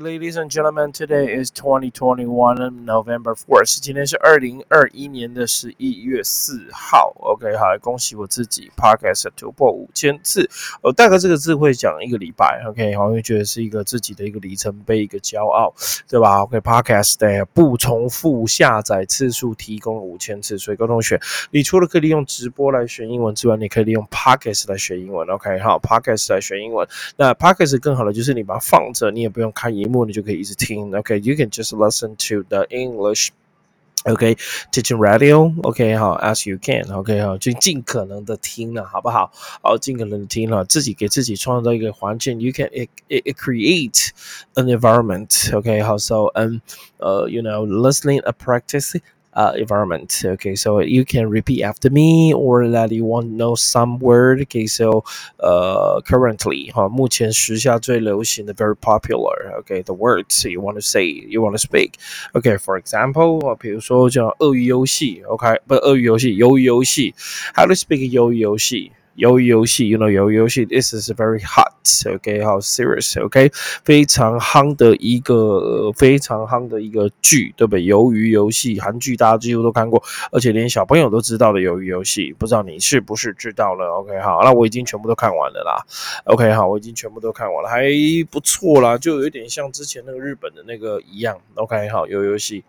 Ladies and gentlemen, today is 2021 November 4th. 今天是二零二一年的十一月四号。OK，好，恭喜我自己，Podcast 突破五千次。我大概这个字会讲一个礼拜。OK，好，会觉得是一个自己的一个里程碑，一个骄傲，对吧？OK，Podcast 的不重复下载次数提供了五千次，所以各位同学，你除了可以利用直播来学英文之外，你可以利用 Podcast 来学英文。OK，好，Podcast 来学英文。那 Podcast 更好的就是你把它放着，你也不用看荧幕，你就可以一直听。OK，you can just listen to the English。OK, teaching radio. OK，好，as you can. OK，好，就尽可能的听了，好不好？好，尽可能的听了，自己给自己创造一个环境。You can it it create an environment. OK，好，so um, uh, you know, listening a practice uh, environment. Okay, so you can repeat after me, or that you want to know some word. Okay, so uh, currently 哈，目前时下最流行的 very popular. Okay, the words you want to say, you want to speak. Okay, for example 啊，比如说叫鳄鱼游戏，OK，不，鳄鱼游戏，鱿鱼游戏。How to speak 鱿鱼游戏？ 鱿鱼游戏，you know，鱿鱼游戏，this is very hot，OK，好 serious，OK，非常夯的一个非常夯的一个剧，对不对？鱿鱼游戏，韩剧大家几乎都看过，而且连小朋友都知道的鱿鱼游戏，不知道你是不是知道了？OK，好，那我已经全部都看完了啦。OK，好，我已经全部都看完了，还不错啦，就有点像之前那个日本的那个一样。OK，好，鱿鱼游戏，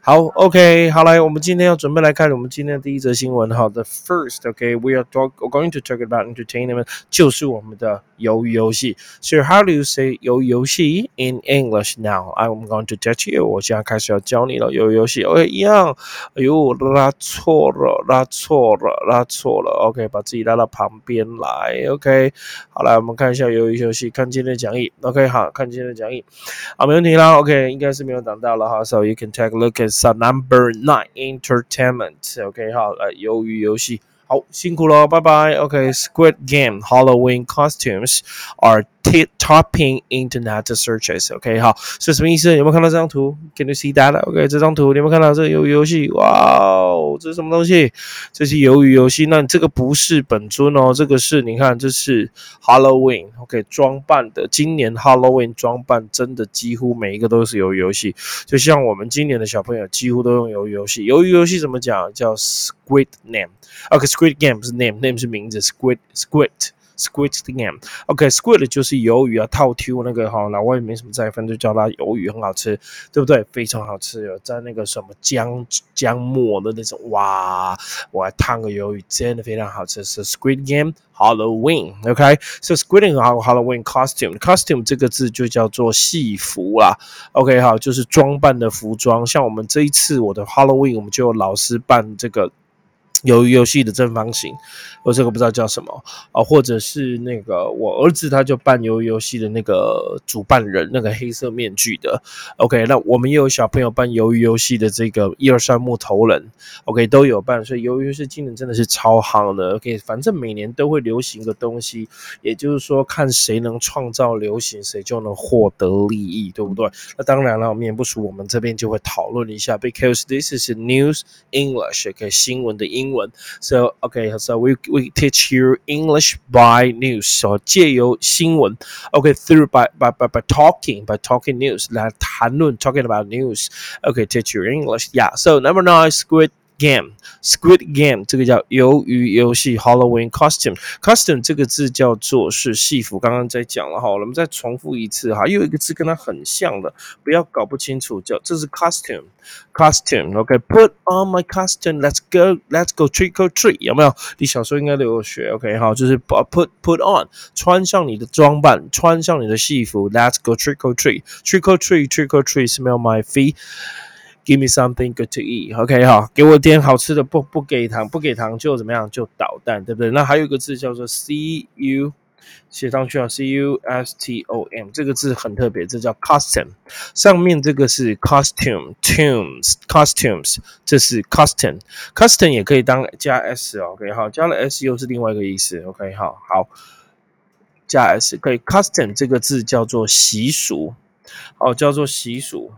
好，OK，好来，我们今天要准备来看我们今天的第一则新闻。好，The first，OK，we are talk going to talk about entertainment，就是我们的鱿鱼游戏。So how do you say 鱿鱼游戏 in English now? I'm going to teach you。我现在开始要教你了，鱿鱼游戏。OK，一样。哎呦，拉错了，拉错了，拉错了。OK，把自己拉到旁边来。OK，好来，我们看一下鱿鱼游戏，看今天的讲义。OK，好看今天的讲义。好，没问题啦。OK，应该是没有挡到了哈。So you can take a look at some number nine entertainment。OK，好，来鱿鱼游戏。好，辛苦了，拜拜。OK，Squid Game Halloween costumes are topping internet searches。OK，好，是什么意思？有没有看到这张图？Can you see that？OK，这张图你有没有看到这个鱿鱼游戏？哇哦，这是什么东西？这是鱿鱼游戏。那这个不是本尊哦，这个是你看，这是 Halloween。OK，装扮的，今年 Halloween 装扮真的几乎每一个都是鱿鱼游戏。就像我们今年的小朋友几乎都用鱿鱼游戏。鱿鱼游戏怎么讲？叫 Squid Name。OK，Squid Game 是 name，name 是名字，squid，squid Squid game, OK, squid 就是鱿鱼啊，套 Q 那个哈，老外没什么在分，就叫它鱿鱼，很好吃，对不对？非常好吃，有在那个什么姜姜末的那种，哇，我还烫个鱿鱼，真的非常好吃。是 Squid game Halloween, OK, so Squid game Halloween costume, costume 这个字就叫做戏服啦，OK 好，就是装扮的服装。像我们这一次我的 Halloween，我们就老师扮这个。鱿鱼游戏的正方形，我这个不知道叫什么啊，或者是那个我儿子他就扮鱿鱼游戏的那个主办人，那个黑色面具的。OK，那我们也有小朋友扮鱿鱼游戏的这个一二三木头人，OK 都有扮，所以鱿鱼游戏今年真的是超夯的。OK，反正每年都会流行的东西，也就是说看谁能创造流行，谁就能获得利益，对不对？那当然了，免不熟，我们这边就会讨论一下，because this is news English，OK 新闻的英。So okay, so we we teach you English by news. So 借由新闻，okay through by by by by talking by talking news 来谈论 talking about news. Okay, teach you English. Yeah. So number nine, squid Game Squid Game 这个叫鱿鱼游戏 Halloween costume costume 这个字叫做是戏服，刚刚在讲了哈，我们再重复一次哈，又有一个字跟它很像的，不要搞不清楚，叫这是 costume costume OK put on my costume let's go let's go trick or treat 有没有？你小时候应该都有学 OK 好，就是把 put put on 穿上你的装扮，穿上你的戏服，let's go trick or treat trick or treat trick or treat smell my feet。Give me something good to eat. OK 哈，给我点好吃的，不不给糖，不给糖就怎么样？就捣蛋，对不对？那还有一个字叫做 C U，写上去啊，C U S T O M 这个字很特别，这叫 costume。上面这个是 costume，tunes，costumes，这是 costume，costume 也可以当加 s，OK 好，加了 s 又是另外一个意思。OK 好，好，加 s 可以。costume 这个字叫做习俗，哦，叫做习俗。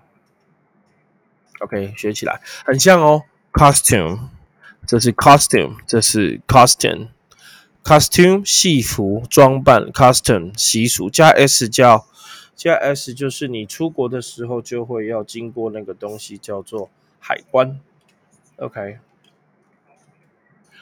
OK，学起来很像哦。Costume，这是 costume，这是 costume。costume 戏服装扮，costume 习俗加 s 叫加 s 就是你出国的时候就会要经过那个东西叫做海关。OK。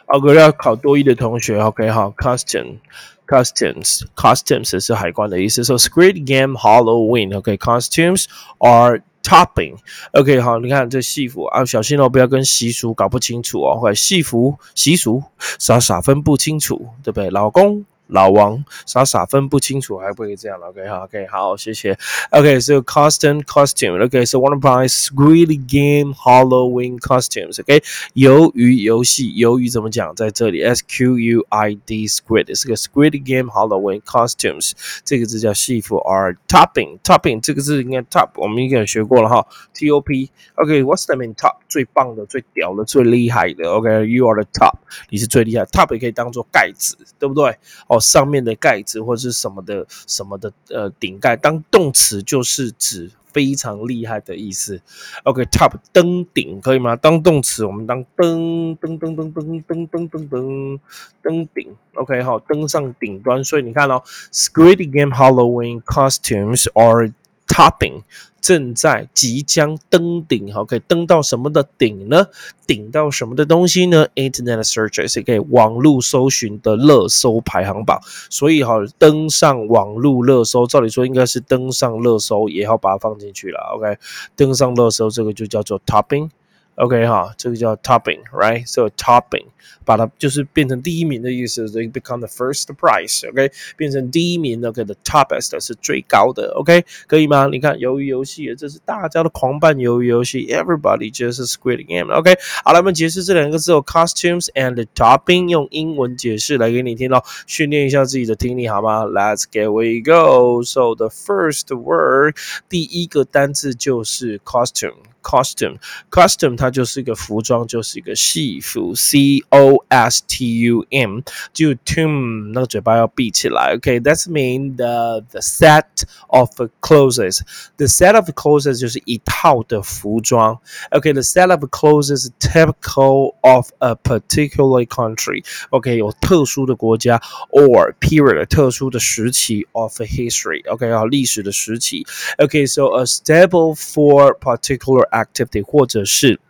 OK，要考多一的同学，OK 好，Custom，Customs，Customs 是海关的意思。So Squid Game Halloween，OK，Costumes are topping，OK 好，你看这戏服啊，小心哦，不要跟习俗搞不清楚哦，或戏服习俗傻傻分不清楚，对不对？老公。老王傻傻分不清楚，还不可以这样。OK，好，OK，好，谢谢。OK，so costume costume。OK，so one of my Squid Game Halloween costumes。OK，鱿鱼游戏，鱿鱼怎么讲？在这里，S Q U I D Squid 是个 Squid Game Halloween costumes。这个字叫戏服，are topping，topping 这个字应该 top，我们应该学过了哈。T O P。OK，what's the mean top？最棒的、最屌的、最厉害的。OK，you are the top，你是最厉害。Top 也可以当做盖子，对不对？哦。上面的盖子或者是什么的什么的呃顶盖，当动词就是指非常厉害的意思。OK，top 登顶可以吗？当动词我们当登登登登登登登登登登顶。OK，好，登上顶端。所以你看哦，Squid Game Halloween costumes are topping。正在即将登顶，好，可以登到什么的顶呢？顶到什么的东西呢？Internet searches 可以网络搜寻的热搜排行榜，所以哈，登上网络热搜，照理说应该是登上热搜，也要把它放进去了。OK，登上热搜这个就叫做 topping。OK 哈，这个叫 topping，right？So topping，把它就是变成第一名的意思，they become the first prize，OK？变成第一名，OK？The toppest 是最高的，OK？可以吗？你看鱿鱼游戏，这是大家的狂办鱿鱼游戏，everybody just Squid Game，OK？好了，我们解释这两个字哦，costumes and topping，用英文解释来给你听咯，训练一下自己的听力好吗？Let's get we go. So the first word，第一个单字就是 costume。 costume costume 它就是一个服装，就是一个戏服，c o s t u m 就 tum 那个嘴巴要闭起来，OK，that's mean the the set of clothes。the set of clothes 就是一套的服装，OK，the set of clothes typical of a particular country。OK，有特殊的国家 or period 特殊的时期 of history。OK，啊，历史的时期。OK，so a stable for particular activity，或者是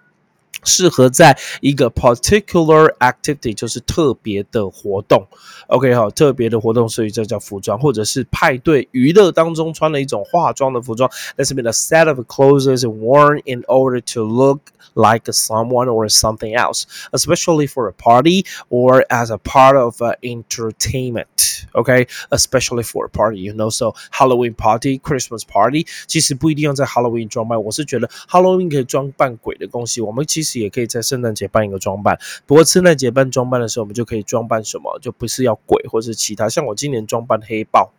适合在一个 particular activity，就是特别的活动。OK，好，特别的活动，所以这叫服装，或者是派对娱乐当中穿的一种化妆的服装。That's been a set of clothes worn in order to look like someone or something else, especially for a party or as a part of uh, entertainment. Okay, especially for a party, you know. So Halloween party, Christmas party，其实不一定要在 Halloween 装扮。我是觉得 Halloween 可以装扮鬼的东西，我们其实 也可以在圣诞节办一个装扮。不过圣诞节办装扮的时候，我们就可以装扮什么？就不是要鬼或是其他。像我今年装扮黑豹。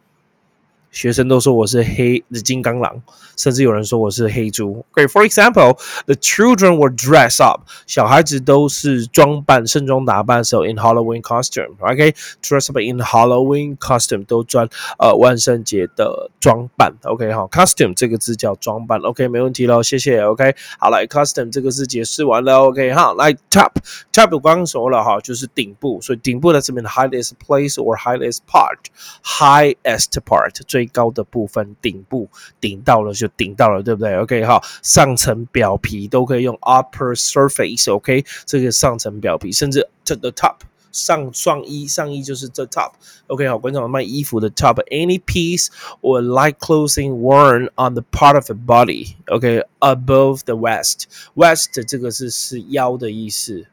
学生都说我是黑的金刚狼，甚至有人说我是黑猪。Okay, for example, the children were dressed up. 小孩子都是装扮、盛装打扮的时候，in Halloween costume. Okay, dress up in Halloween costume 都穿呃万圣节的装扮。OK，好，costume 这个字叫装扮。OK，没问题喽，谢谢。OK，好来，costume 这个字解释完了。OK，好，来 top，top 刚刚说了哈，就是顶部，所以顶部在这边 highest place or highest part，highest part 最 最高的部分，顶部顶到了就顶到了，对不对？OK 哈，上层表皮都可以用 upper surface，OK，这个上层表皮，甚至 to the top 上上衣，上衣就是 the top，OK 好，观众卖衣服的 top，any piece or light clothing worn on the part of the body，OK，above the waist，waist 这个是是腰的意思。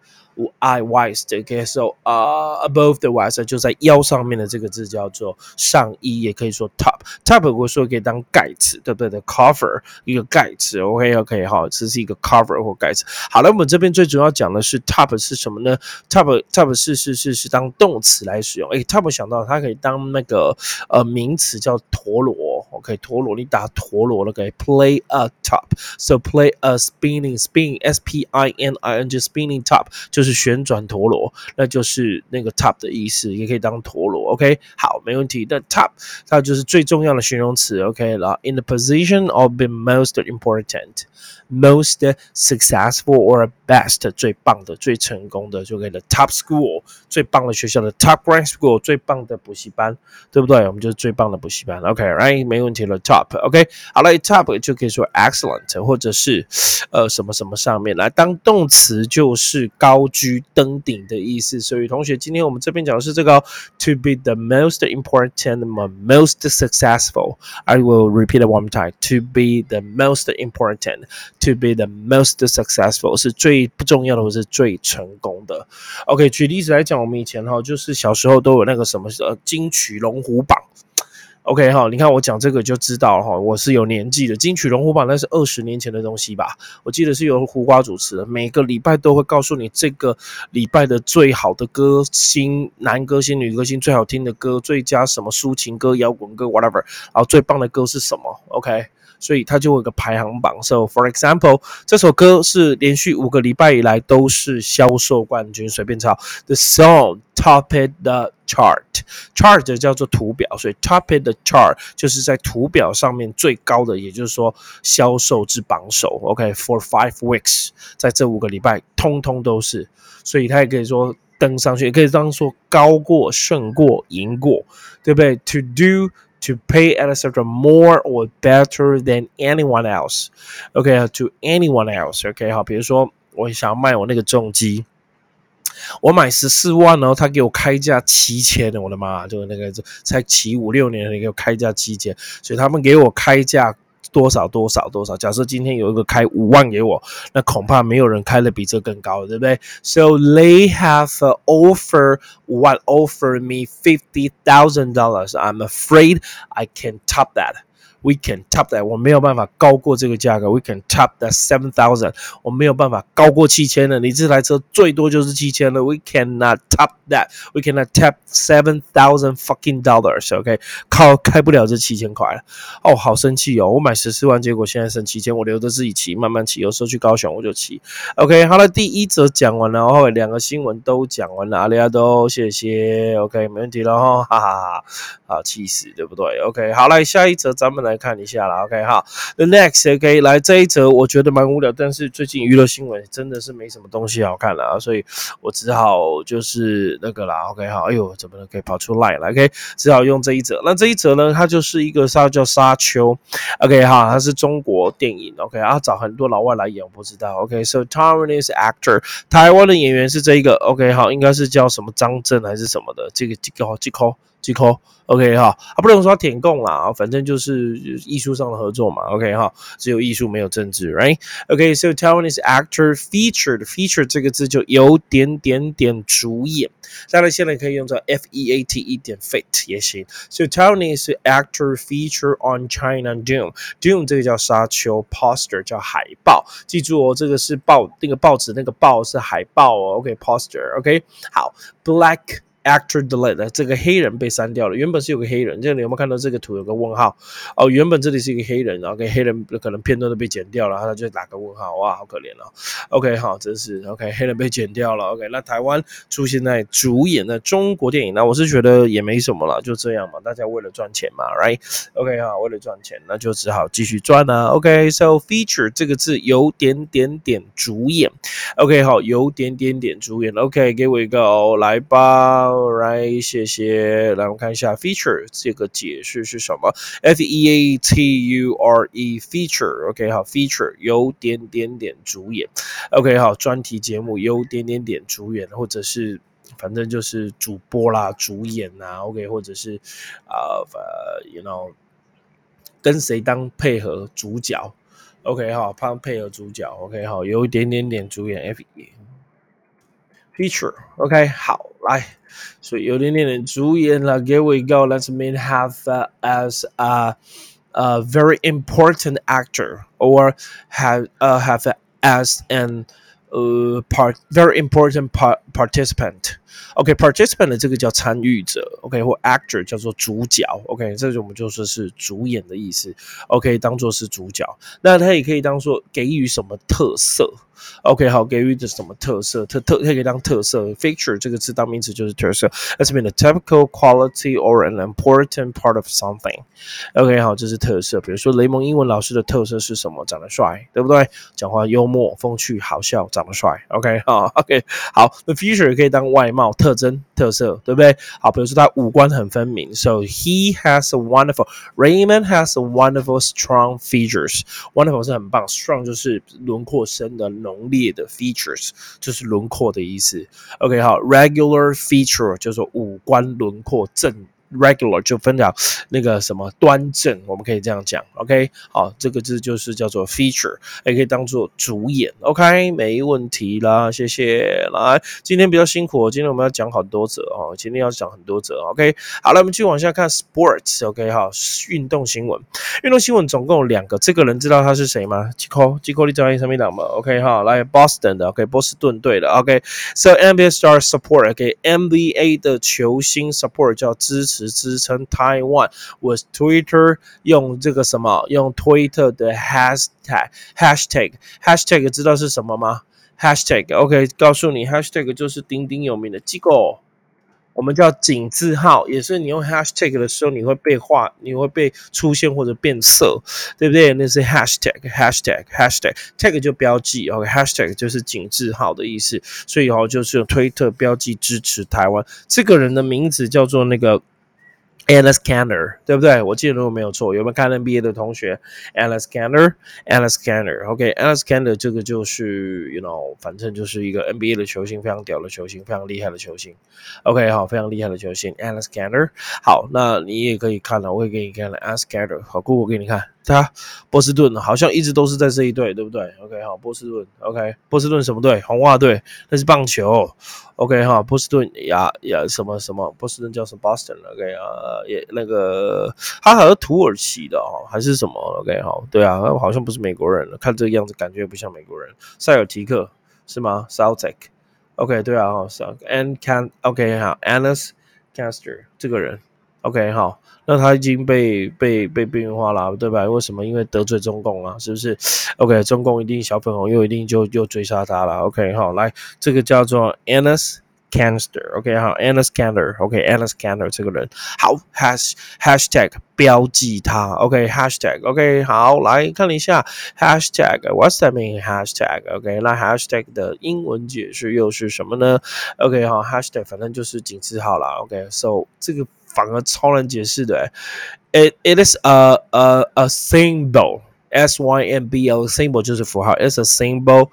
I waist，OK，so 啊，above the waist 就在腰上面的这个字叫做上衣，也可以说 top，top 我说可以当盖子，对不对的？cover 一个盖子，OK，OK，好，这是一个 cover 或盖子。好了，我们这边最主要讲的是 top 是什么呢？top，top 是是是是当动词来使用。哎，top 想到它可以当那个呃名词叫陀螺，OK，陀螺你打陀螺了，OK play a top，so play a spinning spin，S P I N I N G spinning top 就是。旋转陀螺，那就是那个 top 的意思，也可以当陀螺。OK，好，没问题。那 top 它就是最重要的形容词。OK，然后 in the position of being most important。most successful or best 最棒的、最成功的，就可以了。Top school 最棒的学校的 top rank school 最棒的补习班，对不对？我们就是最棒的补习班。OK，right，没 没 问题了。Top，OK，好了，top 就可以说 excellent，或者是呃什么什么上面来当动词就是高居登顶的意思。所以同学，今天我们这边讲的是这个 to be the most important, most successful. I will repeat it one time. To be the most important, to be the most successful 是最不重要的，或是最成功的。OK，举例子来讲，我们以前哈就是小时候都有那个什么呃金曲龙虎榜。OK 哈，你看我讲这个就知道哈，我是有年纪的。金曲龙虎榜那是二十年前的东西吧？我记得是由胡瓜主持的，每个礼拜都会告诉你这个礼拜的最好的歌星、男歌星、女歌星、最好听的歌、最佳什么抒情歌、摇滚歌，whatever，然后最棒的歌是什么？OK。所以它就有个排行榜。So for example，这首歌是连续五个礼拜以来都是销售冠军。随便抄，The song topped the chart。Chart 叫做图表，所以 topped the chart 就是在图表上面最高的，也就是说销售之榜首。OK，for five weeks，在这五个礼拜通通都是。所以它也可以说登上去，也可以当做高过、胜过、赢过，对不对？To do to pay etc more or better than anyone else. OK, to anyone else. OK，好，比如说我想卖我那个重机，我买十四万然后，他给我开价七千，我的妈，就那个才骑五六年，你给我开价七千，所以他们给我开价。多少多少多少？假设今天有一个开五万给我，那恐怕没有人开的比这更高，对不对？So they have offer what offer me fifty thousand dollars. I'm afraid I can top that. We can top that，我没有办法高过这个价格。We can top that seven thousand，我没有办法高过七千的。你这台车最多就是七千了。We cannot top that. We cannot top seven thousand fucking dollars. OK，靠，开不了这七千块了。哦，好生气哦！我买十四万，结果现在剩七千，我留着自己骑，慢慢骑。有时候去高雄我就骑。OK，好了，第一则讲完了，后两个新闻都讲完了。阿里阿都，谢谢。OK，没问题了哈，哈哈哈。好，气死，对不对？OK，好，来下一则，咱们来。来看一下了，OK 哈，The next，OK，来这一则我觉得蛮无聊，但是最近娱乐新闻真的是没什么东西好看了啊，所以我只好就是那个啦，OK 好，哎呦，怎么能可以跑出来了？OK，只好用这一则。那这一则呢，它就是一个沙叫沙丘，OK 哈，它是中国电影，OK 啊，找很多老外来演，我不知道，OK，So Taiwanese actor，台湾的演员是这一个，OK 好，应该是叫什么张震还是什么的，这个这个这个。几口，OK 哈，啊不能说填供啦，反正就是艺术上的合作嘛，OK 哈，只有艺术没有政治，Right？OK，so Taiwanese actor featured，feature 这个字就有点点点主演，当然现在可以用作 F E A T 一点 Fit 也行，so Taiwanese actor feature on China Doom，Doom 这个叫沙丘，poster 叫海报，记住哦，这个是报那个报纸那个报是海报哦，OK，poster，OK，好，Black。Actor delete 这个黑人被删掉了。原本是有个黑人，这里有没有看到这个图有个问号？哦，原本这里是一个黑人，然后跟黑人可能片段都被剪掉了，他就打个问号，哇，好可怜哦。OK，好，真是 OK，黑人被剪掉了。OK，那台湾出现在主演的中国电影，那我是觉得也没什么了，就这样嘛，大家为了赚钱嘛，Right？OK，好，为了赚钱，那就只好继续赚啊。OK，so feature 这个字有点点点主演。OK，好，有点点点主演。OK，给我一个哦来吧。Alright，谢谢。来，我们看一下 feature 这个解释是什么？F E A T U R E，feature，OK，好，feature 有点点点主演，OK，好，专题节目有点点点主演，或者是反正就是主播啦、主演呐，OK，或者是啊呃，you know，跟谁当配合主角，OK，好，帮配合主角，OK，好，有一点点点主演，F E。feature，OK，、okay? 好，来，所以有点点的主演了。Here we go. Let's mean have uh, as a, a very important actor or have uh, have as an uh, part very important part participant。 OK，participant、的这个叫参与者，OK，或 actor 叫做主角，OK，这种我们就说是主演的意思，OK，当做是主角。那它也可以当做给予什么特色。OK，好，给予的什么特色？特特它可以当特色，feature 这个词当名词就是特色。That's been a typical quality or an important part of something。OK，好，这是特色。比如说雷蒙英文老师的特色是什么？长得帅，对不对？讲话幽默、风趣、好笑，长得帅。OK，好，OK，好，那 feature 也可以当外貌。貌、特征、特色，对不对？好，比如说他五官很分明，so he has a wonderful Raymond has a wonderful strong features。wonderful 是很棒，strong 就是轮廓深的、浓烈的，features 就是轮廓的意思。OK，好，regular feature 就是五官轮廓正。Regular 就分了那个什么端正，我们可以这样讲，OK，好，这个字就是叫做 feature，也可以当做主演，OK，没问题啦，谢谢。来，今天比较辛苦，今天我们要讲很多则哦，今天要讲很多则，OK，好了，我们继续往下看 sports，OK，好，运动新闻，运动新闻总共有两个，这个人知道他是谁吗？J i c o j i c o 你知道什么档吗？OK，好，来 Boston 的，OK，波士顿队的，OK，So NBA star support，OK，NBA 的球星 support 叫支持。支撑 Taiwan was Twitter 用这个什么用推特的 hashtag hashtag hashtag 知道是什么吗？hashtag OK 告诉你 hashtag 就是鼎鼎有名的机构，我们叫井字号，也是你用 hashtag 的时候你会被画，你会被出现或者变色，对不对？那是 hashtag hashtag hashtag tag 就标记，OK hashtag 就是井字号的意思，所以哦就是用推特标记支持台湾。这个人的名字叫做那个。Alice Canner，对不对？我记得如果没有错，有没有看 NBA 的同学？Alice Canner，Alice Canner，OK，Alice Canner 这个就是，you know，反正就是一个 NBA 的球星，非常屌的球星，非常厉害的球星。OK，好，非常厉害的球星，Alice Canner。好，那你也可以看了，我也给你看了，Alice Canner。好，Google 给你看。他波士顿好像一直都是在这一队，对不对？OK，好，波士顿，OK，波士顿什么队？红袜队，那是棒球。OK，哈，波士顿呀呀，什么什么？波士顿叫什么？Boston，OK，啊，也那个，他好像土耳其的哦，还是什么？OK，好，对啊，好像不是美国人了，看这个样子感觉也不像美国人。塞尔提克是吗？Celtic，OK，对啊，好，And can，OK，好，Anas Caster 这个人，OK，好。那他已经被被被边缘化了，对吧？为什么？因为得罪中共啊，是不是？OK，中共一定小粉红又一定就又追杀他了。OK，好，来，这个叫做 Anas Canster。OK，好，Anas Canster。OK，Anas Canster 这个人，好 Has Hashtag 标记他。OK，Hashtag。OK，好，来看一下 Hashtag。What's that mean？Hashtag。OK，那 Hashtag 的英文解释又是什么呢？OK，好，Hashtag 反正就是井字号啦。OK，So 这个。反而超难解释的。It it is a a a symbol. S Y M B L symbol 就是符号。It's a symbol.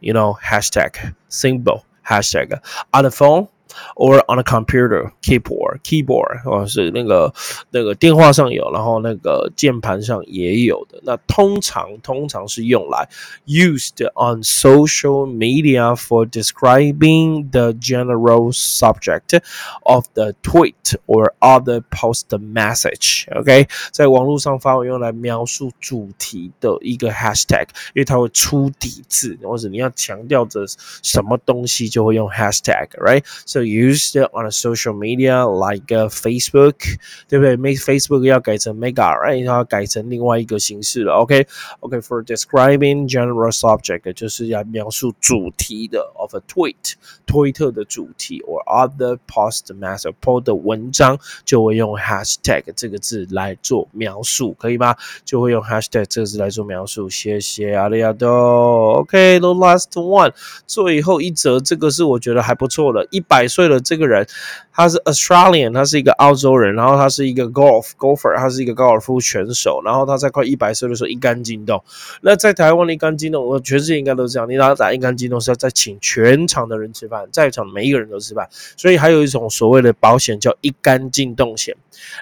You know hashtag symbol hashtag on the phone. or on a computer keyboard keyboard 哦是那个那个电话上有，然后那个键盘上也有的。那通常通常是用来 used on social media for describing the general subject of the tweet or other post message。OK，在网络上发文用来描述主题的一个 hashtag，因为它会出底字，或者你要强调着什么东西，就会用 hashtag，right？So used on a social media like uh, Facebook，对不对？Make Facebook 要改成 Mega，right？要改成另外一个形式了。OK，OK，for describing general subject 就是要描述主题的 of a tweet，推特的主题 or other post message post 的文章就会用 hashtag 这个字来做描述，可以吗？就会用 hashtag 这个字来做描述。谢谢阿里亚多。OK，the last one，最后一则，这个是我觉得还不错的，一百。 岁了，这个人他是 Australian，他是一个澳洲人，然后他是一个 golf golfer，他是一个高尔夫选手，然后他在快一百岁的时候一杆进洞。那在台湾的一杆进洞，我全世界应该都是这样，你打打一杆进洞是要再请全场的人吃饭，在场每一个人都吃饭，所以还有一种所谓的保险叫一杆进洞险，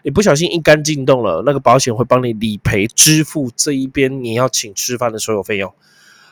你不小心一杆进洞了，那个保险会帮你理赔支付这一边你要请吃饭的所有费用。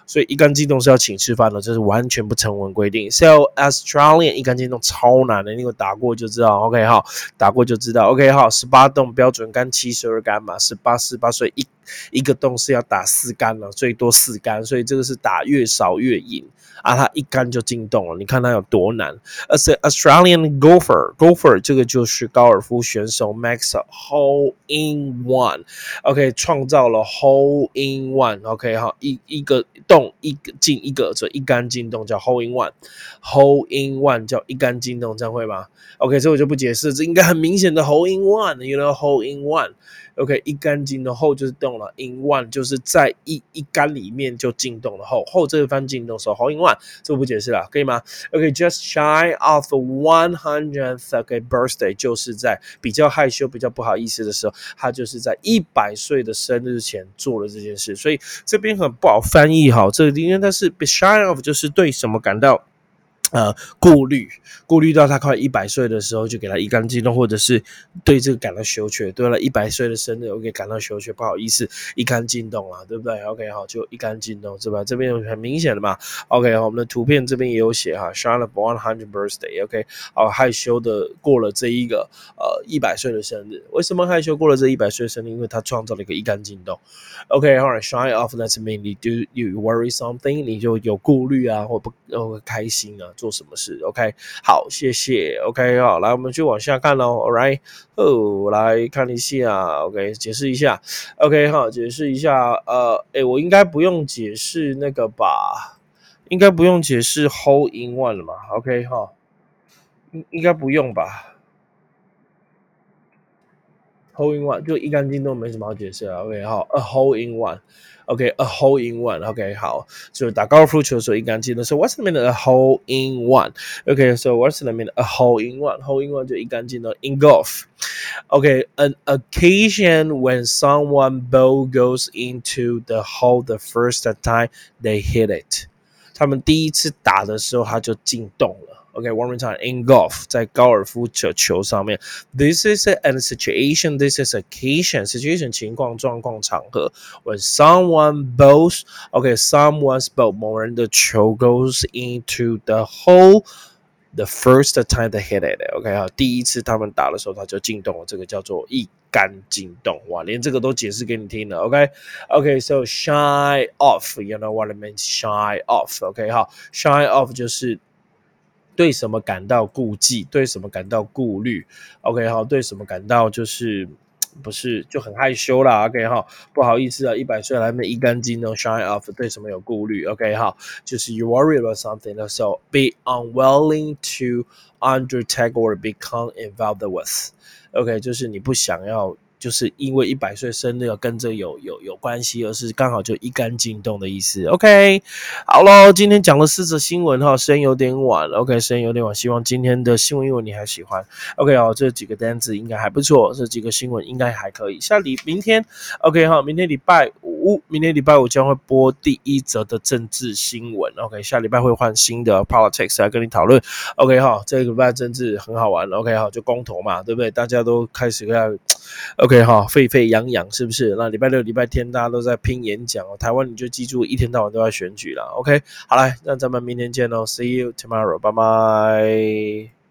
所以一杆进洞是要请吃饭的，这是完全不成文规定。So Australian 一杆进洞超难的，你为打过就知道。OK 哈，打过就知道。OK 哈，十八洞标准杆七十二杆嘛，十八十八岁一一个洞是要打四杆了，最多四杆，所以这个是打越少越赢。啊，他一杆就进洞了，你看他有多难。As a Australian golfer，golfer 这个就是高尔夫选手，Max hole in one，OK，创造了 hole in one，OK，好，一一个洞一个进一个，这一杆进洞叫 hole in one，hole in one 叫一杆进洞，这样会吗？OK，这我就不解释，这应该很明显的 hole in one，you know hole in one。OK，一杆进的后就是动了，in one 就是在一一杆里面就进洞了后，后这一番进洞时候 in one，这不解释了，可以吗？OK，just shy of one hundredth OK birthday，就是在比较害羞、比较不好意思的时候，他就是在一百岁的生日前做了这件事，所以这边很不好翻译哈，这因为它是 be shy of，就是对什么感到。呃，顾虑，顾虑到他快一百岁的时候，就给他一干净动，或者是对这个感到羞怯。对了，一百岁的生日，我给感到羞怯，不好意思，一干净动了，对不对？OK，好，就一干净动，是吧？这边很明显的嘛。OK，好，我们的图片这边也有写哈，Charlotte one hundred birthday。OK，好，害羞的过了这一个呃一百岁的生日。为什么害羞过了这一百岁的生日？因为他创造了一个一干净动。OK，好，shy off，that's mean y do you worry something？你就有顾虑啊，或不呃开心啊。做什么事？OK，好，谢谢。OK，好，来，我们就往下看喽。All right，哦，来看一下。OK，解释一下。OK，好，解释一下。呃，诶，我应该不用解释那个吧？应该不用解释 hole in one 了嘛？OK，哈，应应该不用吧 ？whole in one 就一干净都没什么好解释了。OK，好，a whole in one。OK, a hole in one. OK，好，就打高尔夫球的时候一杆进的。So what's the meaning a hole in one? OK, so what's the meaning a hole in one? Hole in one 就一杆进的。In golf, OK, an occasion when someone ball goes into the hole the first time they hit it. 他们第一次打的时候，他就进洞了。 Okay, one more time. In golf，在高尔夫球球上面，this is a situation. This is occasion. Situation 情况、状况、场合。When someone bowls, okay, someone's ball，某人的球 goes into the hole. The first time they hit it, OK 好，第一次他们打的时候，他就进洞了，这个叫做一杆进洞。哇，连这个都解释给你听了，OK，OK，So shy off, you know what I mean? Shy off, OK 好，shy off 就是 对什么感到顾忌，对什么感到顾虑？OK，好，对什么感到就是不是就很害羞啦？OK，哈，不好意思啊，一百岁还没一干净呢，shine off，对什么有顾虑？OK，哈，就是 you worry about something，那时候 be unwilling to undertake or become involved with。OK，就是你不想要。就是因为一百岁生日要跟这有有有关系，而是刚好就一杆进洞的意思。OK，好喽，今天讲了四则新闻哈，时间有点晚，OK，时间有点晚，希望今天的新闻英文你还喜欢。OK，好，这几个单词应该还不错，这几个新闻应该还可以。下礼明天，OK，好，明天礼拜五，明天礼拜五将会播第一则的政治新闻。OK，下礼拜会换新的 politics 来跟你讨论。OK，好，这个礼拜政治很好玩。OK，好，就公投嘛，对不对？大家都开始要 OK。对哈，沸沸扬扬是不是？那礼拜六、礼拜天大家都在拼演讲哦。台湾你就记住，一天到晚都要选举了。OK，好了，那咱们明天见喽，See you tomorrow，拜拜。